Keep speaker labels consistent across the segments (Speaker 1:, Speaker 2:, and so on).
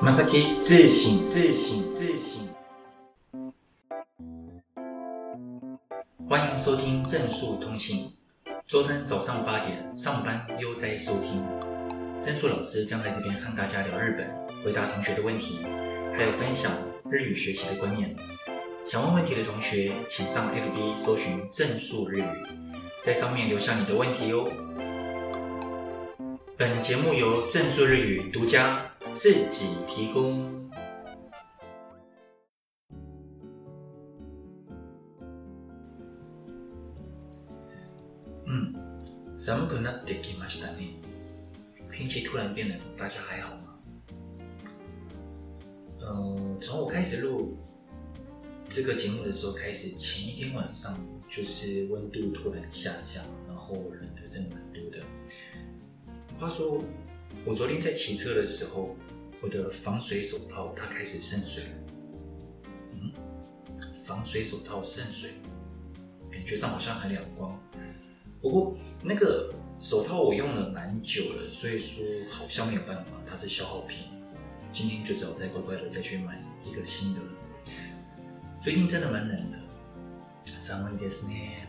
Speaker 1: Masaki 自省自省自省。欢迎收听正数通信，周三早上八点上班悠哉收听。正数老师将在这边和大家聊日本，回答同学的问题，还有分享日语学习的观念。想问问题的同学，请上 FB 搜寻正数日语，在上面留下你的问题哦。本节目由正数日语独家自己提供。嗯，寒くなってきましたね。天气突然变冷，大家还好吗？呃，从我开始录。这个节目的时候开始，前一天晚上就是温度突然下降，然后冷的真的蛮多的。话说， 我昨天在骑车的时候，我的防水手套它开始渗水了。嗯，防水手套渗水，感觉上好像很两光。不过那个手套我用了蛮久了，所以说好像没有办法，它是消耗品。今天就只好再乖乖的再去买一个新的了。最近真的蛮冷的，寒いですね。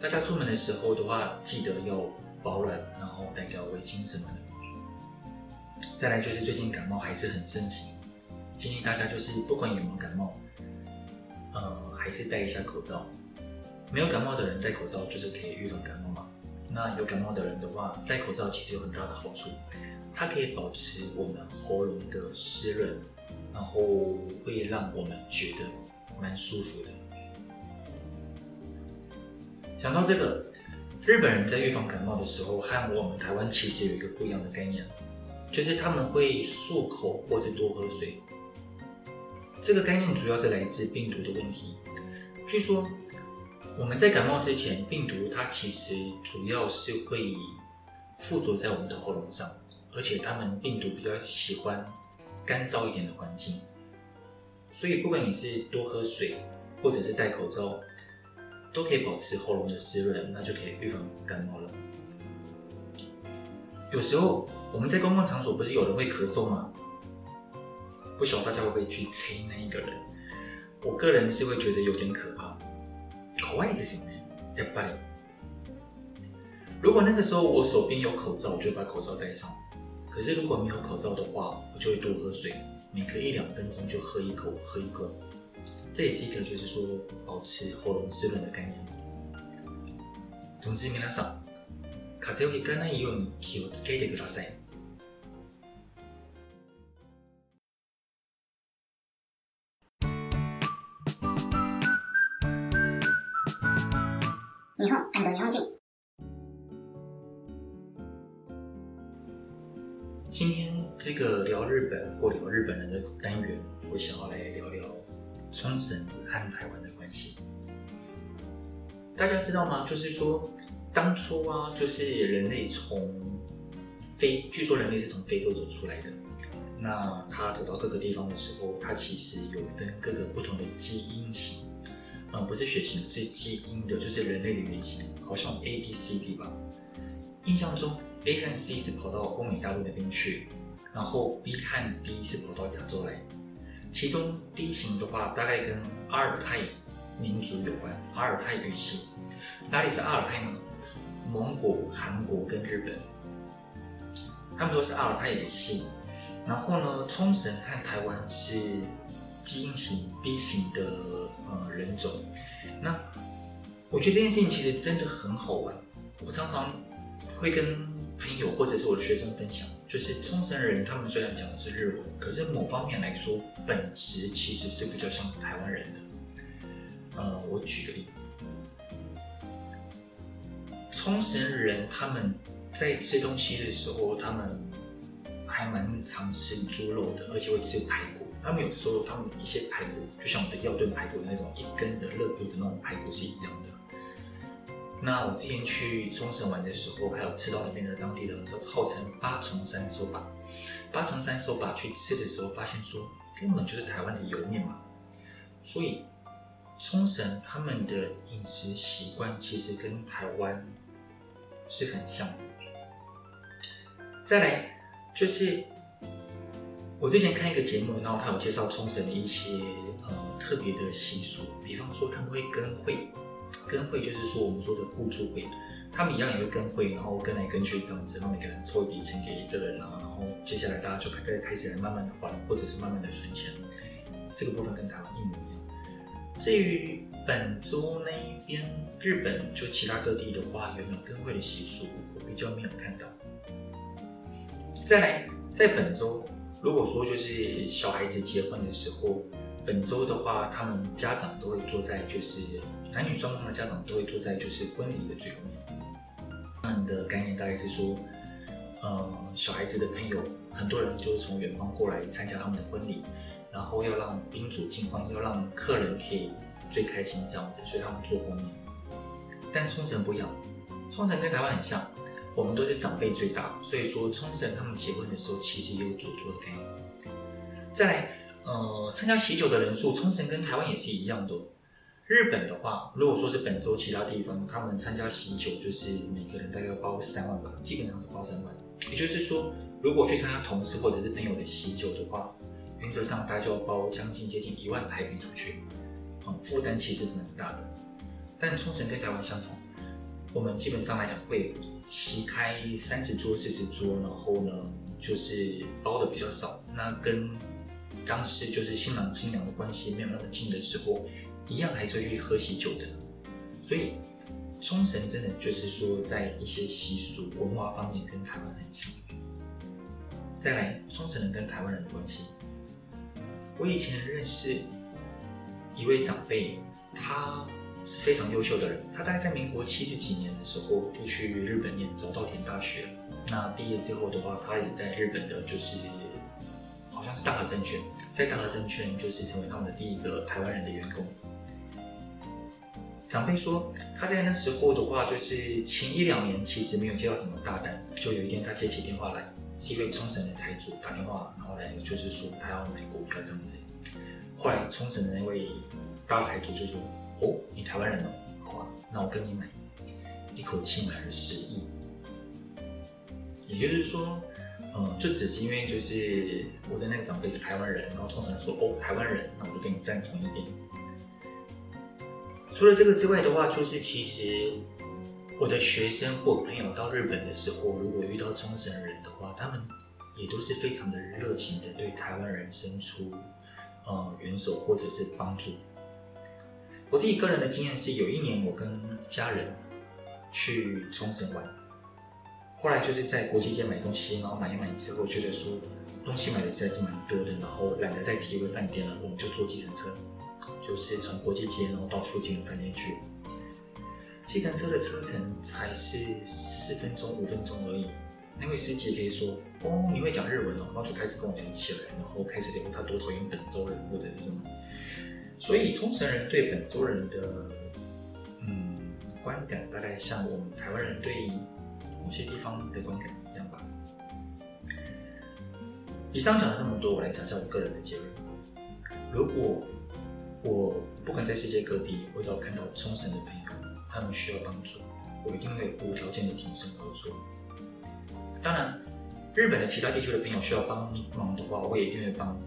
Speaker 1: 大家出门的时候的话，记得要保暖，然后带条围巾什么的。 再来就是最近感冒还是很盛行，建议大家就是不管有没有感冒，呃，还是戴一下口罩。没有感冒的人戴口罩就是可以预防感冒嘛。那有感冒的人的话，戴口罩其实有很大的好处，它可以保持我们喉咙的湿润，然后会让我们觉得。蛮舒服的。讲到这个，日本人在预防感冒的时候，和我们台湾其实有一个不一样的概念，就是他们会漱口或是多喝水。这个概念主要是来自病毒的问题。据说我们在感冒之前，病毒它其实主要是会附着在我们的喉咙上，而且他们病毒比较喜欢干燥一点的环境。所以，不管你是多喝水，或者是戴口罩，都可以保持喉咙的湿润，那就可以预防感冒了。有时候我们在公共场所，不是有人会咳嗽吗？不晓得大家会不会去催那一个人？我个人是会觉得有点可怕。怖いですね。やっぱり。如果那个时候我手边有口罩，我就把口罩戴上。可是如果没有口罩的话，我就会多喝水。每隔一两分钟就喝一口，喝一口，这也是一个就是说保持喉咙湿润的概念。总之，皆さん、 风邪をひかないように気をつけてください。日本日本人。今天这个聊日本或聊日本人的单元，我想要来聊聊冲绳和台湾的关系。大家知道吗？就是说， 当初啊，就是人类从非，据说人类是从非洲走出来的。那他走到各个地方的时候，他其实有分各个不同的基因型，啊、嗯，不是血型，是基因的，就是人类的原型，好像 A、B、C、D 吧。印象中。A 和 C 是跑到欧美大陆那边去，然后 B 和 D 是跑到亚洲来。其中 D 型的话，大概跟阿尔泰民族有关，阿尔泰语系。哪里是阿尔泰呢？蒙古、韩国跟日本，他们都是阿尔泰语系。然后呢，冲绳和台湾是基因型 B 型的呃人种。那我觉得这件事情其实真的很好玩。我常常会跟朋友或者是我的学生分享，就是冲绳人，他们虽然讲的是日文，可是某方面来说，本质其实是比较像台湾人的。呃，我举个例，冲绳人他们在吃东西的时候，他们还蛮常吃猪肉的，而且会吃排骨。他们有时候他们一些排骨，就像我们的药炖排骨的那种一根的肋骨的那种排骨是一样的。那我之前去冲绳玩的时候，还有吃到那边的当地的号称八重山そば，八重山そば去吃的时候，发现说根本就是台湾的油面嘛。所以冲绳他们的饮食习惯其实跟台湾 是很像的。再来就是我之前看一个节目，然后他有介绍冲绳的一些呃特别的习俗，比方说他们会跟会，跟会就是说我们说的互助会，他们一样也会跟会，然后跟来跟去这样子，然后每个人抽一笔钱给一个人啊，然后接下来大家就再开始来慢慢的还，或者是慢慢的存钱，这个部分跟台湾一模一样。至于本州那一边，日本就其他各地的话，有没有跟会的习俗，我比较没有看到。再来，在本州。如果说就是小孩子结婚的时候，本州的话，他们家长都会坐在，就是男女双方的家长都会坐在，就是婚礼的最后面。他们的概念大概是说，呃，小孩子的朋友，很多人就是从远方过来参加他们的婚礼，然后要让宾主尽欢，要让客人可以最开心这样子，所以他们做公益。但冲绳不一样，冲绳跟台湾很像。我们都是长辈最大，所以说冲绳他们结婚的时候其实也有主桌的概念。再来，呃，参加喜酒的人数，冲绳跟台湾也是一样的。日本的话，如果说是本州其他地方，他们参加喜酒就是每个人大概要包三万吧，基本上是包三万。也就是说，如果去参加同事或者是朋友的喜酒的话，原则上大家就要包将近接近一万台币出去，负担其实是蛮大的。但冲绳跟台湾相同，我们基本上来讲会。席开三十桌、四十桌，然后呢，就是包的比较少。那跟当时就是新郎新娘的关系没有那么近的时候，一样还是会去喝喜酒的。所以冲绳真的就是说，在一些习俗文化方面跟台湾很像。再来，冲绳人跟台湾人的关系，我以前认识一位长辈，他。是非常优秀的人，他大概在民国七十几年的时候就去日本念早稻田大学。那毕业之后的话，他也在日本的，就是好像是大和证券，在大和证券就是成为他们的第一个台湾人的员工。长辈说，他在那时候的话，就是前一两年其实没有接到什么大单，就有一天他接起电话来，是一位冲绳的财主打电话，然后来就是说他要买股票这样子。后来冲绳的那位大财主就说。哦，你台湾人哦，好啊，那我跟你买，一口气买了十亿。也就是说，嗯，就只是因为就是我的那个长辈是台湾人，然后冲绳人说哦，台湾人，那我就跟你站同一边。除了这个之外的话，就是其实我的学生或朋友到日本的时候，如果遇到冲绳人的话，他们也都是非常的热情的对台湾人伸出呃援手或者是帮助。我自己个人的经验是，有一年我跟家人去冲绳玩，后来就是在国际街买东西，然后买一买之后，觉得说东西买的实在是蛮多的，然后懒得再提回饭店了，我们就坐计程车，就是从国际街然后到附近的饭店去。计程车的车程才是四分钟、五分钟而已，那位司机可以说：“哦，你会讲日文哦。”然后就开始跟我讲起来，然后开始聊他多讨厌本州人或者是什么。所以冲绳人对本州人的嗯观感，大概像我们台湾人对某些地方的观感一样吧。以上讲了这么多，我来讲一下我个人的结论。如果我不管在世界各地，我只要看到冲绳的朋友，他们需要帮助，我一定会无条件的挺身而出。当然，日本的其他地区的朋友需要帮忙的话，我也一定会帮。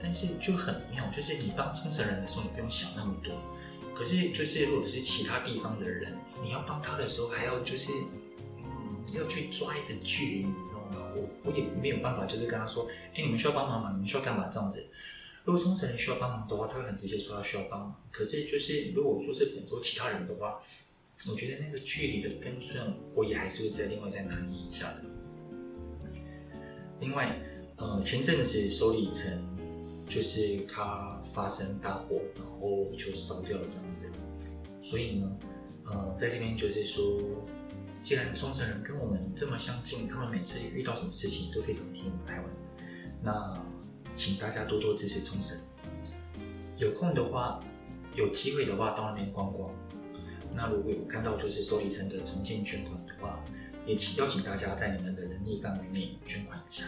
Speaker 1: 但是就很妙，就是你帮冲绳人的时候，你不用想那么多。可是就是如果是其他地方的人，你要帮他的时候，还要就是嗯，要去抓一个距离，你知道吗？我我也没有办法，就是跟他说，哎、你们需要帮忙吗？你们需要干嘛？这样子。如果冲绳人需要帮忙的话，他会很直接说他需要帮忙。可是就是如果说是本州其他人的话，我觉得那个距离的分寸，我也还是会再另外再拿捏一下的。另外，呃，前阵子首里城。就是它发生大火，然后就烧掉了这样子。所以呢，呃，在这边就是说，既然冲绳人跟我们这么相近，他们每次遇到什么事情都非常听我们台湾，那请大家多多支持冲绳。有空的话，有机会的话到那边逛逛。那如果有看到就是首里城的重建捐款的话，也请邀请大家在你们的能力范围内捐款一下。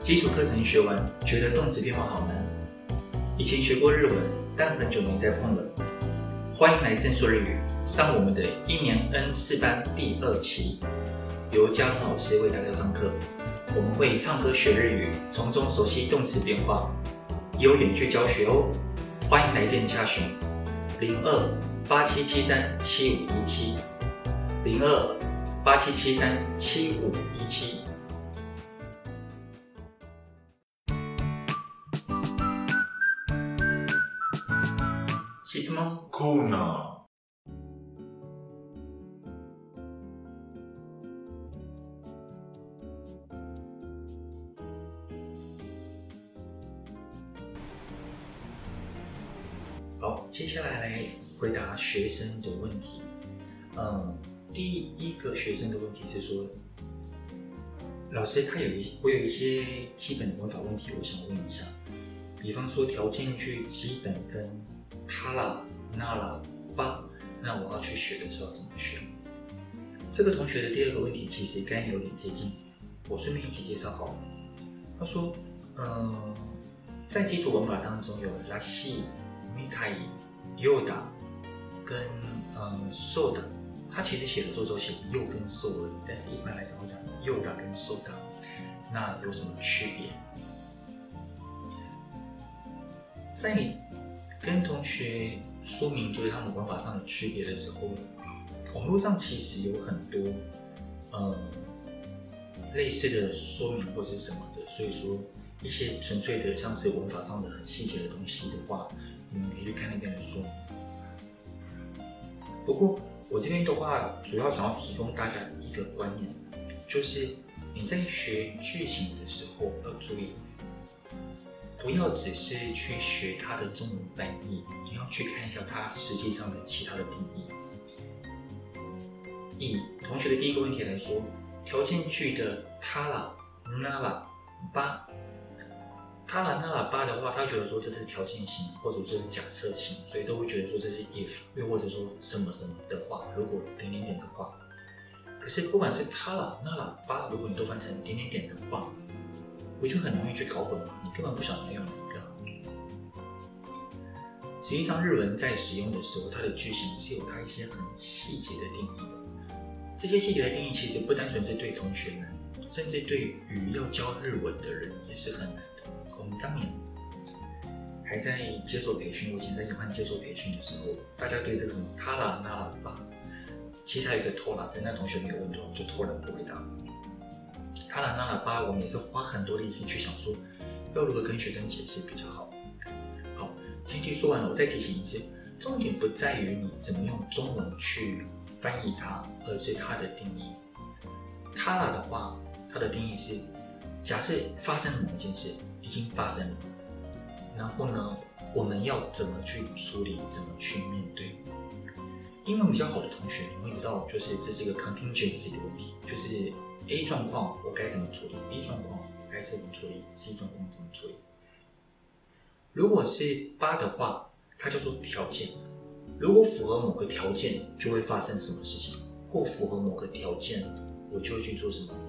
Speaker 1: 基础课程学完，觉得动词变化好难。以前学过日文，但很久没再碰了。欢迎来正说日语，上我们的一年 N 四班第二期，由嘉龙老师为大家上课。我们会唱歌学日语，从中熟悉动词变化，有远距教学哦。欢迎来电洽询零二八七七三七五一七零二八七七三七五一七。学生的问题。嗯，第一个学生的问题是说，老师他有一我有一些基本的文法问题，我想问一下。比方说条件句基本分。他啦、那啦、吧，那我要去学的时候怎么学？这个同学的第二个问题其实跟你有点接近，我顺便一起介绍好了。他说，嗯、呃，在基础文法当中有らしい、みたい、ようだ 跟呃そうだ，他其实写的时候都写よ跟そう而已，但是一般来讲会讲ようだ跟そうだ，那有什么区别？在你。跟同学说明就是他们文法上的区别的时候，网络上其实有很多呃类似的说明或是什么的，所以说一些纯粹的像是文法上的很细节的东西的话，你们可以去看那边的说明。 不过我这边的话，主要想要提供大家一个观念，就是你在学句型的时候要注意。不要只是去学它的中文翻译，你要去看一下它实际上的其他的定义。以同学的第一个问题来说，条件句的他啦、那啦、吧他啦、那喇叭的话，他觉得说这是条件型，或者说这是假设型，所以都会觉得说这是 if，又或者说什么什么的话，如果点点点的话。可是不管是他啦、那喇叭，如果你都翻成点点点的话，不就很容易去搞混吗？你根本不晓得用哪一个。实际上，日文在使用的时候，它的句型是有它一些很细节的定义的。这些细节的定义其实不单纯是对同学难，甚至对于要教日文的人也是很难。我们当年还在接受培训，我以前在武汉接受培训的时候，大家对这个什么他啦、那啦、吧，其实还有一个偷懒，是那同学没有问到，就偷懒不回答。他啦、那啦、吧，我们也是花很多力气去想说，要如何跟学生解释比较好。好，前提说完了，我再提醒一些，重点不在于你怎么用中文去翻译它，而是它的定义。他啦的话，它的定义是：假设发生了某一件事，已经发生了，然后呢，我们要怎么去处理，怎么去面对？英文比较好的同学，你会知道，就是这是一个 contingency 的问题，就是。A 状况我该怎么处理？B 状况该怎么处理？C 状况怎么处理？如果是八的话，它叫做条件。如果符合某个条件，就会发生什么事情；或符合某个条件，我就会去做什么。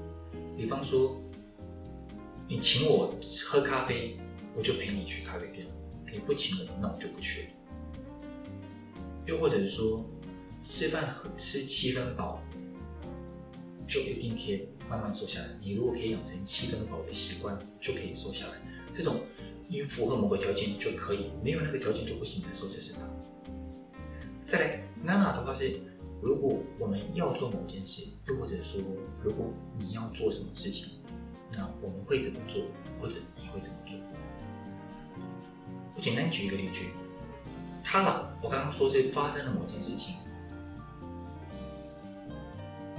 Speaker 1: 比方说，你请我喝咖啡，我就陪你去咖啡店；你不请我，那我就不去了。又或者是说，吃饭吃七分饱。就一定可以慢慢瘦下来。你如果可以养成七分饱的习惯，就可以瘦下来。这种你符合某个条件就可以，没有那个条件就不行的时候，这是它。再来，娜娜的话是，如果我们要做某件事，又或者说如果你要做什么事情，那我们会怎么做，或者你会怎么做？我简单举一个例句，他啦，我刚刚说是发生了某件事情。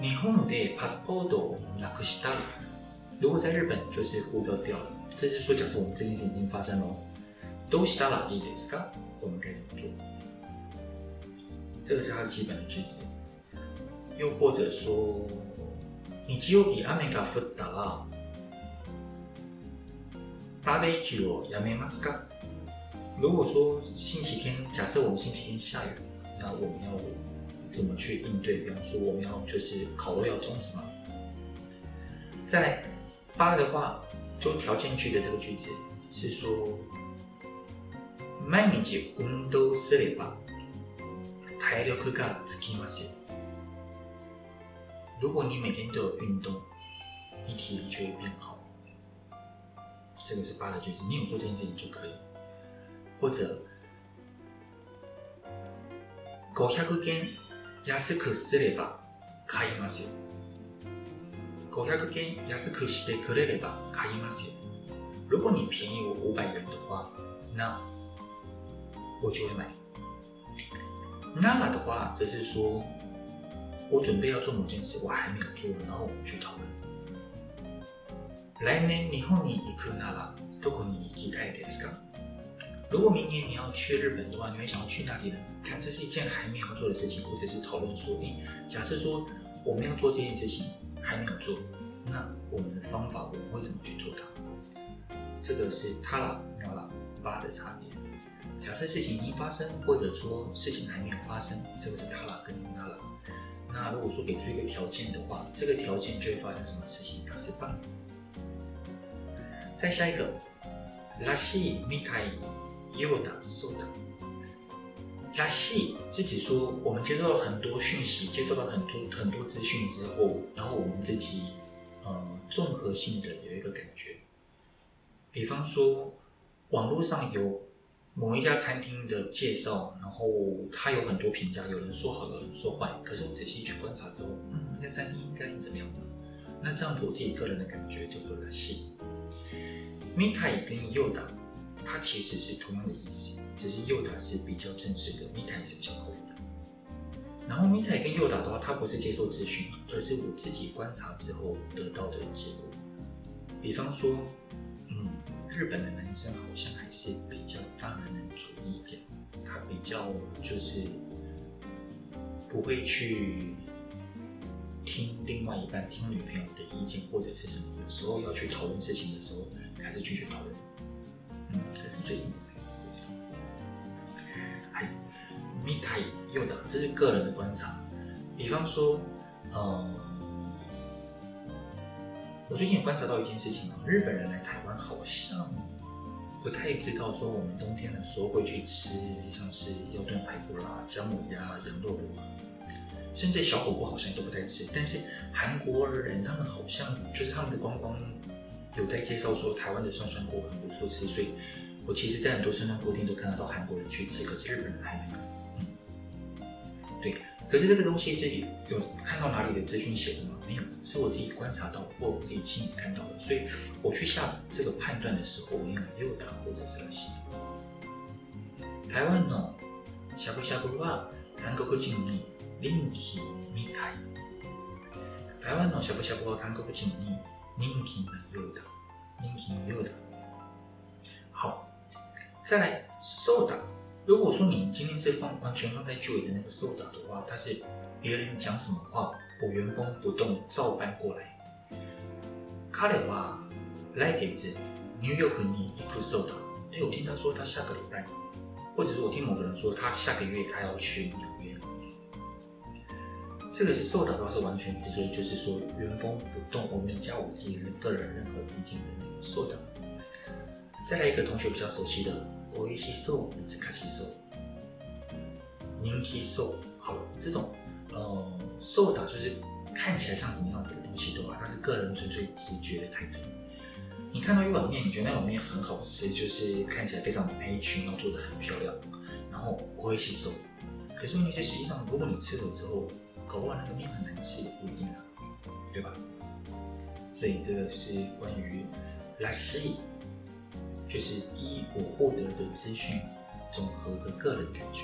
Speaker 1: 日本でパスポートをなくした。如果在日本就是护照掉了，这是说假设我们这件事已经发生了，どうしたらいいですか？我们该怎么做？这个是它的基本的句子。又或者说，日曜日雨が降ったら バーベキューをやめますか？如果说星期天，假设我们星期天下雨，那我们要。怎么去应对？比方说，我们要就是烤肉要终止嘛。再来八的话，就条件句的这个句子是说，毎日运动すれば 体力がつきますよ。如果你每天都有运动，你体力就会变好。 这个是八的句子，你有做这件事情就可以。或者500円安くすれば买いますよ。500円安くしてくれれば买いますよ。如果你便宜我五百元的话，那我就会买。那么的话，则是说我准备要做某件事，我还没有做，然后我们去讨论。 来年日本に行くならどこに行きたいですか？如果明年你要去日本的话，你会想要去哪里呢？看，这是一件还没有做的事情，或者是讨论说，诶，假设说我们要做这件事情还没有做，那我们的方法我们会怎么去做它？这个是他啦、那啦、八的差别。假设事情已经发生，或者说事情还没有发生，这个是他啦跟那啦。那如果说给出一个条件的话，这个条件就会发生什么事情？它是八。 再下一个，らしい、みたい、ようだ、そうだ。らしい是指说我们接受了很多讯息，接受了很多很多资讯之后，然后我们自己呃综合性的有一个感觉。比方说，网络上有某一家餐厅的介绍，然后它有很多评价，有人说好，有人说坏。可是我仔细去观察之后，嗯，那家餐厅应该是怎么样的？那这样子我自己个人的感觉就说らし い。みたい跟ようだ，它其实是同样的意思，只是ようだ是比较正式的，みたい是比较口语的。然后みたい跟ようだ的话，它不是接受资讯，而是我自己观察之后得到的结果。比方说，嗯，日本的男生好像还是比较大男人主义一点，他比较就是不会去听另外一半听女朋友的意见或者是什么，有时候要去讨论事情的时候。 还是拒绝讨论。嗯，这是最近的事情。还みたいようだ，这是个人的观察。比方说，嗯，我最近有观察到一件事情啊，日本人来台湾好像不太知道说我们冬天的时候会去吃像是腰炖排骨啦、姜母鸭、羊肉炉，甚至小火锅好像都不太吃。但是韩国人他们好像就是他们的观光。 有在介绍说台湾的涮涮锅很不错吃，所以我其实，在很多涮涮锅店都看得到韩国人去吃，可是日本人还没有。嗯，对，可是这个东西是有看到哪里的资讯写的吗？没有，是我自己观察到或我自己亲眼看到的，所以我去下这个判断的时候，我用ようだ或者是らしい。台湾のしゃぶしゃぶは韩国人に人気みたい。台湾のしゃぶしゃぶは韩国人に人気のようだ。 人気のようだ。好，再来そうだ。如果说你今天是放完全放在句尾的那个そうだ的话，它是别人讲什么话，我原封不动照搬过来。彼は来月ニューヨークに行くそうだ。哎，我听他说他下个礼拜，或者是我听某个人说他下个月他要去纽约。 这个是そうだ的话是完全直接就是说原封不动，我没有加我自己个人任何意见的那个そうだ。再来一个同学比较熟悉的，おいしそう、难しそう、人気そう。好了，这种呃そうだ就是看起来像什么样子的东西的话，它是个人纯粹直觉的猜测。你看到一碗面，你觉得那碗面很好吃，就是看起来非常的美群，然后做的很漂亮，然后おいしそう。可是那些实际上，如果你吃了之后， 搞不好那个面很难吃也不一定啊，对吧？所以这个是关于らしい，就是依我获得的资讯总和的个人感觉。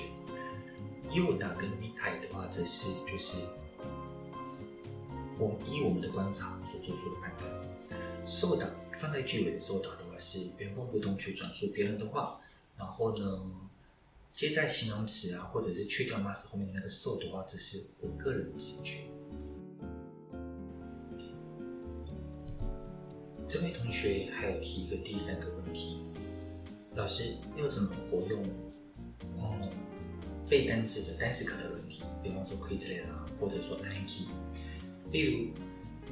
Speaker 1: ようだ跟みたい的话，这是就是我依我们的观察所做出的判断。そうだ放在句尾的そうだ的话，是原封不动去转述别人的话，然后呢， 接在形容词啊，或者是去掉 mas 后面的那个 so 的话，这是我个人的兴趣。这位同学还有提一个第三个问题：老师要怎么活用嗯背单词的单词卡的问题？比方说 Quizlet 啊，或者说 Anki。例如，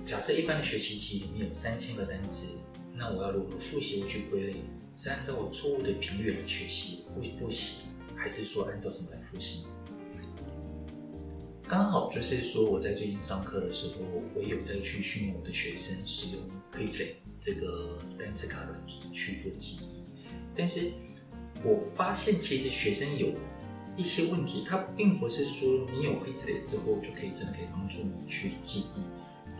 Speaker 1: 假设一般的学习题里面有三千个单词，那我要如何复习去归类？是按照我错误的频率来学习，复复习？还是说按照什么来复习？刚好就是说我在最近上课的时候，我也有在去训练我的学生使用 Quizlet 这个单词卡软体去做记忆，但是我发现其实学生有一些问题，它并不是说你有 Quizlet 之后就可以真的可以帮助你去记忆，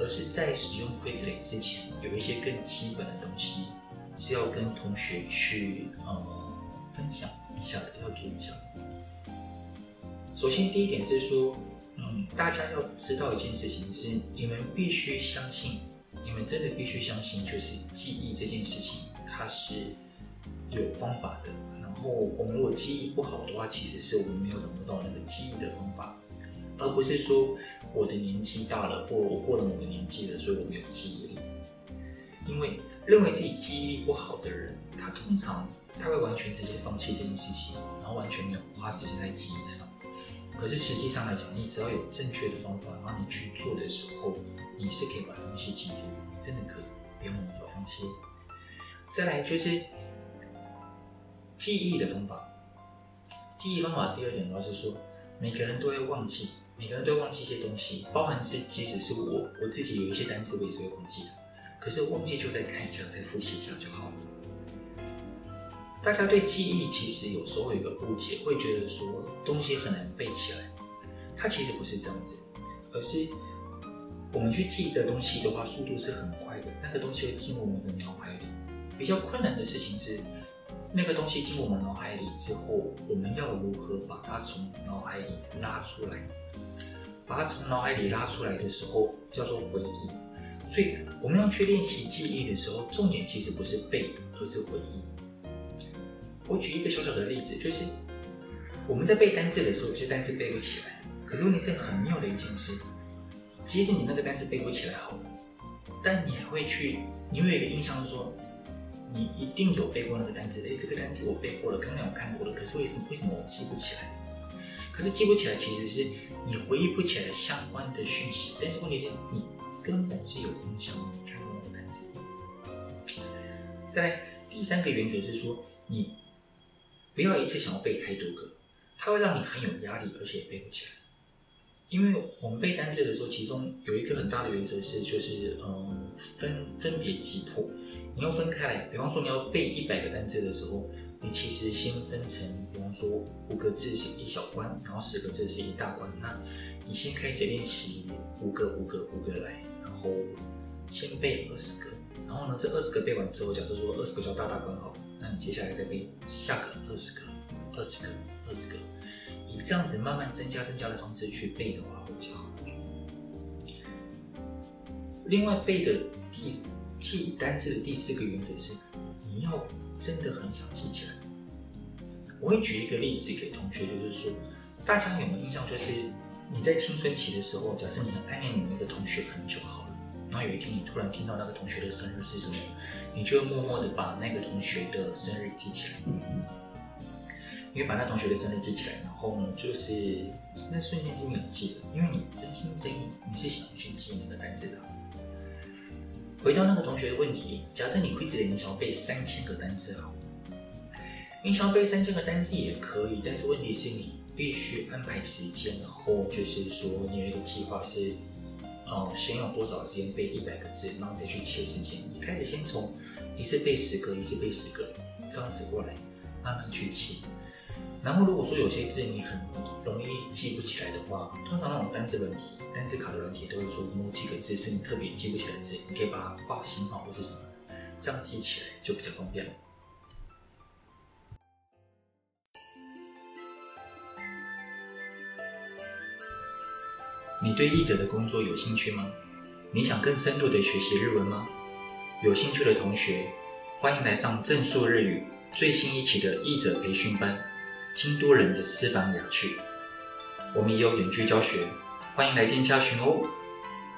Speaker 1: 而是在使用 Quizlet 之前，有一些更基本的东西是要跟同学去呃分享一下，要注意一下。首先第一点是说。嗯，大家要知道一件事情是，你们必须相信，你们真的必须相信，就是记忆这件事情，它是有方法的。然后我们如果记忆不好的话，其实是我们没有掌握到那个记忆的方法，而不是说我的年纪大了，或我过了某个年纪了，所以我没有记忆力。因为认为自己记忆力不好的人，他通常他会完全直接放弃这件事情，然后完全没有花时间在记忆上。可是实际上来讲，你只要有正确的方法，然后你去做的时候，你是可以把东西记住，你真的可以，不用那么早放弃。再来就是记忆的方法，记忆方法第二点的话是说，每个人都会忘记，每个人都会忘记一些东西，包含是即使是我我自己有一些单词我也是会忘记的，可是忘记就再看一下，再复习一下就好了。大家对记忆其实有时候有一个误解，会觉得说东西很难背起来。它其实不是这样子，而是我们去记的东西的话，速度是很快的，那个东西会进入我们的脑海里。比较困难的事情是，那个东西进入我们脑海里之后，我们要如何把它从脑海里拉出来？把它从脑海里拉出来的时候，叫做回忆。所以我们要去练习记忆的时候，重点其实不是背，而是回忆。我举一个小小的例子，就是我们在背单字的时候，有些单字背不起来。可是问题是很妙的一件事，即使你那个单字背不起来好，但你还会去，你会有一个印象说，你一定有背过那个单字。诶，这个单字我背过了，刚刚有看过了。可是为什么为什么我记不起来？可是记不起来其实是你回忆不起来相关的讯息，但是问题是你根本是有印象你看过那个单字。再来第三个原则是说你。不要一次想要背太多个，它会让你很有压力，而且背不起来。因为我们背单字的时候，其中有一个很大的原则是，就是嗯，分分别击破。你要分开来，比方说你要背一百个单字的时候，你其实先分成，比方说五个字是一小关，然后十个字是一大关。那你先开始练习五个五个五个来，然后先背二十个，然后呢，这二十个背完之后，假设说二十个叫大大关好。那你接下来再背下个二十个、二十个、二十个，以这样子慢慢增加、增加的方式去背的话会比较好。另外背的第记单字的第四个原则是，你要真的很想记起来。我会举一个例子给同学，就是说，大家有没有印象？就是你在青春期的时候，假设你很暗恋你那个同学很久好了，然后有一天你突然听到那个同学的生日是什么？你就默默的把那个同学的生日记起来，因为把那同学的生日记起来，然后呢，就是那瞬间是没有记的，因为你真心真意你是想去记那个单字的。回到那个同学的问题，假设你会记得你想要背三千个单字好，你想要背三千个单字也可以，但是问题是你必须安排时间，然后就是说你有一个计划是。哦，先用多少时间背一百个字，然后再去切时间。你开始先从一次背十个，一次背十个，这样子过来，慢慢去切。然后如果说有些字你很容易记不起来的话，通常那种单字软体、单字卡的软体都会说某几个字是你特别记不起来的字，你可以把它画星号或是什么，这样记起来就比较方便了你对译者的工作有兴趣吗？你想更深入的学习日文吗？有兴趣的同学，欢迎来上正数日语最新一期的译者培训班——京都人的私房雅趣。我们也有远距教学，欢迎来电洽询哦，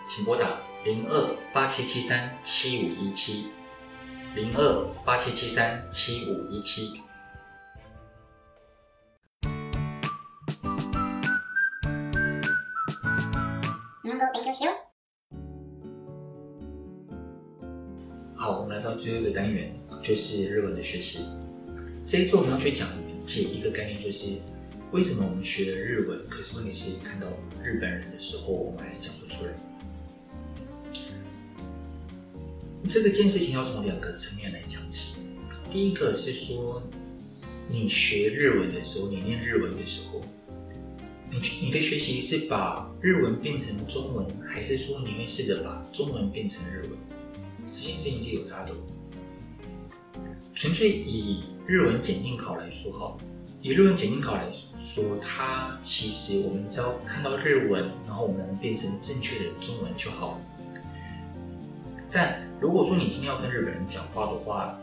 Speaker 1: 请拨打零二八七七三七五一七零二八七七三七五一七。最后一个单元，就是日文的学习。这一次我们要去讲解一个概念，就是为什么我们学了日文，可是问题是看到日本人的时候，我们还是讲不出来？这个件事情要从两个层面来讲起。第一个是说，你学日文的时候，你念日文的时候，你你的学习是把日文变成中文，还是说你会试着把中文变成日文？这件事情是有差的。纯粹以日文检定考来说，好，以日文检定考来说，它其实我们只要看到日文，然后我们变成正确的中文就好。但如果说你今天要跟日本人讲话的话，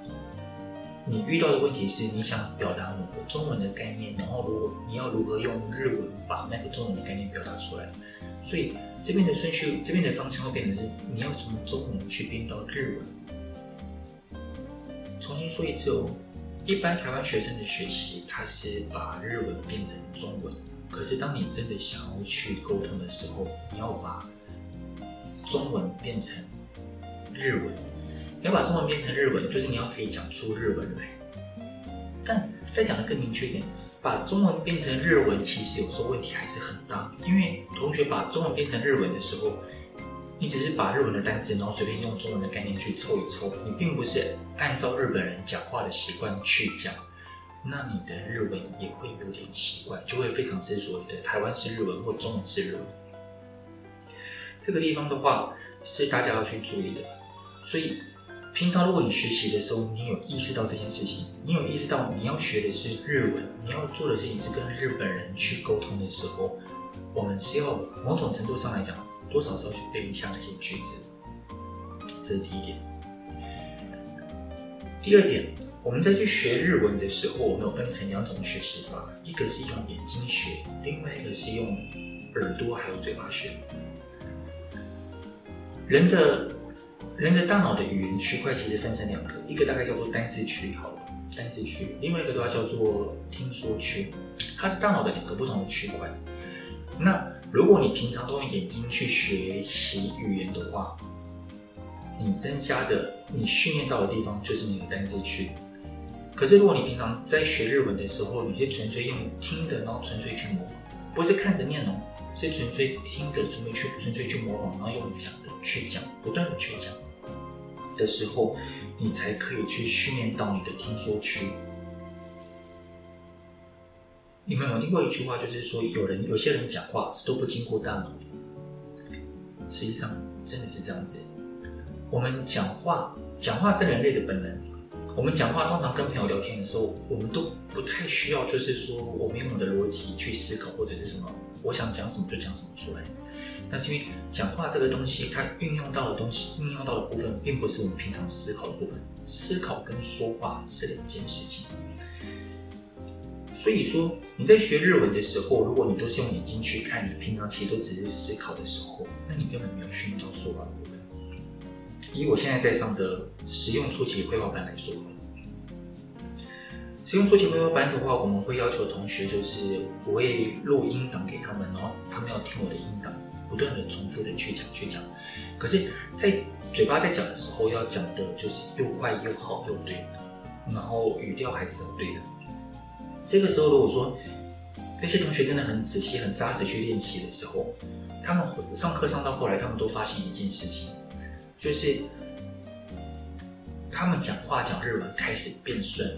Speaker 1: 你遇到的问题是你想表达某个中文的概念，然后如果你要如何用日文把那个中文的概念表达出来，所以这边的顺序，这边的方向会变成是你要从中文去变到日文。重新说一次哦，一般台湾学生的学习，他是把日文变成中文，可是当你真的想要去沟通的时候，你要把中文变成。日文，你要把中文变成日文，就是你要可以讲出日文来。但再讲的更明确一点，把中文变成日文，其实有时候问题还是很大。因为同学把中文变成日文的时候，你只是把日文的单词，然后随便用中文的概念去凑一凑，你并不是按照日本人讲话的习惯去讲，那你的日文也会有点奇怪，就会非常之所谓的台湾式日文或中文式日文。这个地方的话，是大家要去注意的。所以，平常如果你学习的时候，你有意识到这件事情，你有意识到你要学的是日文，你要做的事情是跟日本人去沟通的时候，我们是要某种程度上来讲，多少是要去背一下那些句子。这是第一点。第二点，我们在去学日文的时候，我们有分成两种学习法，一个是用眼睛学，另外一个是用耳朵还有嘴巴学。人的。人的大脑的语言区块其实分成两个，一个大概叫做单字区，好了，单字区；另外一个的话叫做听说区，它是大脑的两个不同的区块。那如果你平常都用眼睛去学习语言的话，你增加的、你训练到的地方就是你的单字区。可是如果你平常在学日文的时候，你是纯粹用听的，然后纯粹去模仿，不是看着念哦，是纯粹听的，纯粹去纯粹去模仿，然后用讲的去讲，不断的去讲。的时候，你才可以去训练到你的听说区。你们有听过一句话，就是说有人有些人讲话是都不经过大脑。实际上真的是这样子。我们讲话，讲话是人类的本能。我们讲话通常跟朋友聊天的时候，我们都不太需要，就是说我们用我们的逻辑去思考或者是什么，我想讲什么就讲什么出来。那是因为讲话这个东西，它运用到的东西，运用到的部分，并不是我们平常思考的部分。思考跟说话是两件事情。所以说，你在学日文的时候，如果你都是用眼睛去看，你平常其实都只是思考的时候，那你根本没有训练到说话的部分。以我现在在上的实用初级绘画班来说，实用初级绘画班的话，我们会要求同学就是我会录音档给他们，然后他们要听我的音档。不断的重复的去讲去讲，可是，在嘴巴在讲的时候，要讲的就是又快又好又对，然后语调还是要对的。这个时候，如果说那些同学真的很仔细、很扎实去练习的时候，他们上课上到后来，他们都发现一件事情，就是他们讲话讲日文开始变顺，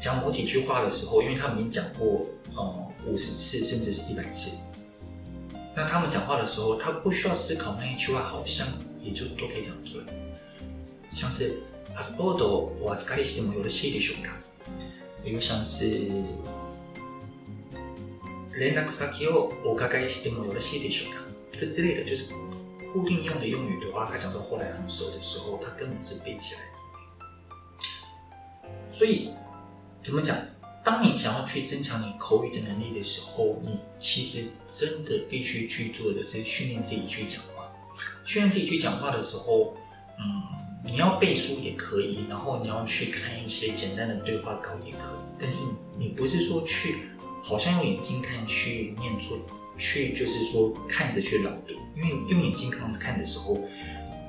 Speaker 1: 讲某几句话的时候，因为他们已经讲过呃五十次甚至是一百次。那他们讲话的时候，他不需要思考那一句话，好像也就都可以讲出来。像是パスポートをお预かりしてもよろしいでしょうか？又像是连络先をお伺いしてもよろしいでしょうか？这之类的就是固定用的用语的话，他讲到后来很熟的时候，他根本是背起来的。所以怎么讲？ 当你想要去增强你口语的能力的时候，你其实真的必须去做的是训练自己去讲话。训练自己去讲话的时候，嗯，你要背书也可以，然后你要去看一些简单的对话稿也可以。但是你不是说去好像用眼睛看去念出，去就是说看着去朗读，因为用眼睛看看的时候，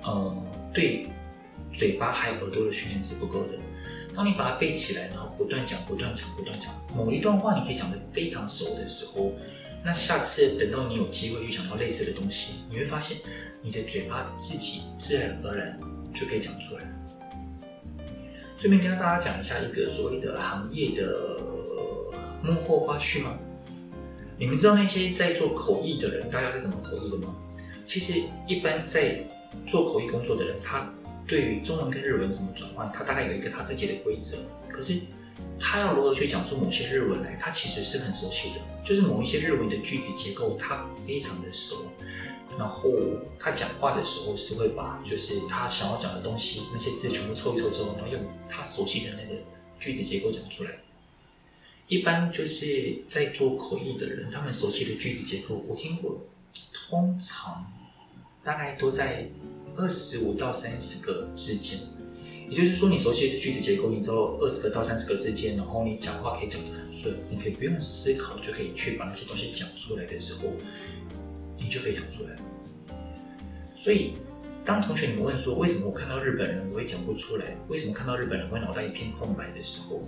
Speaker 1: 嗯，对嘴巴还有耳朵的训练是不够的。当你把它背起来，然后不断讲、不断讲、不断讲，某一段话你可以讲得非常熟的时候，那下次等到你有机会去讲到类似的东西，你会发现你的嘴巴自己自然而然就可以讲出来。顺便跟大家讲一下一个所谓的行业的幕后花絮吗？你们知道那些在做口译的人，大家是怎么口译的吗？其实一般在做口译工作的人，他对于中文跟日文怎么转换，他大概有一个他自己的规则。可是他要如何去讲出某些日文来，他其实是很熟悉的。就是某一些日文的句子结构，他非常的熟。然后他讲话的时候是会把就是他想要讲的东西那些字全部凑一凑之后，然后用他熟悉的那个句子结构讲出来。一般就是在做口译的人，他们熟悉的句子结构，我听过，通常大概都在二十五到三十个之间。也就是说，你熟悉的句子结构，你知道二十个到三十个之间，然后你讲话可以讲得很顺，你可以不用思考就可以去把那些东西讲出来的时候，你就可以讲出来。所以，当同学你们问说，为什么我看到日本人我会讲不出来？为什么看到日本人会脑袋一片空白的时候，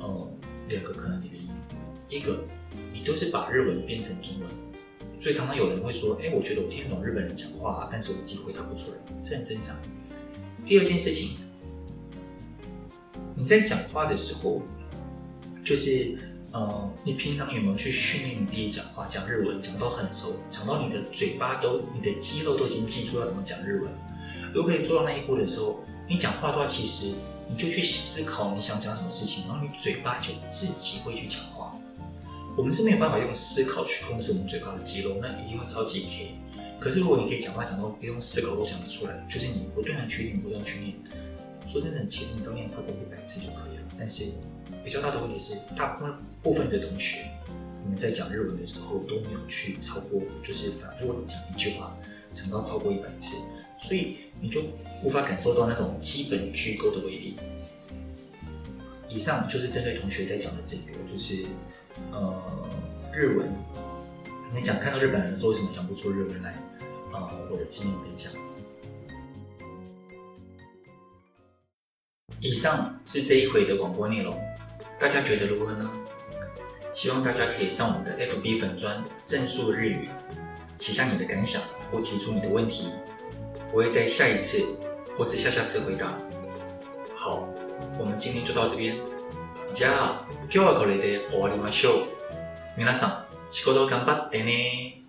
Speaker 1: 嗯，两个可能的原因，一个你都是把日文变成中文，所以常常有人会说，哎，我觉得我听得懂日本人讲话，但是我自己回答不出来，这很正常。第二件事情，你在讲话的时候，就是。呃，你平常有没有去训练你自己讲话？讲日文讲到很熟，讲到你的嘴巴都、你的肌肉都已经记住要怎么讲日文。如果可以做到那一步的时候，你讲话的话，其实你就去思考你想讲什么事情，然后你嘴巴就自己会去讲。我们是没有办法用思考去控制我们嘴巴的肌肉，那一定会超级 K。可是如果你可以讲话讲到不用思考都讲得出来，就是你不断的去练，不断去练。说真的，其实你只要练超过一百次就可以了。但是。比较大的问题是，大部分部分的同学，你们在讲日文的时候都没有去超过，就是反复讲一句话，讲到超过一百次，所以你就无法感受到那种基本句构的威力。以上就是针对同学在讲的这个，就是呃日文，你讲看到日本人的时候为什么讲不出日文来？呃，我的经验分享。以上是这一回的广播内容。大家觉得如何呢？希望大家可以上我们的 FB 粉专正数日语，写下你的感想或提出你的问题，我会在下一次或是下下次回答。好，我们今天就到这边。じゃあ、今日はこれで終わりましょう。皆さん、仕事頑張ってね。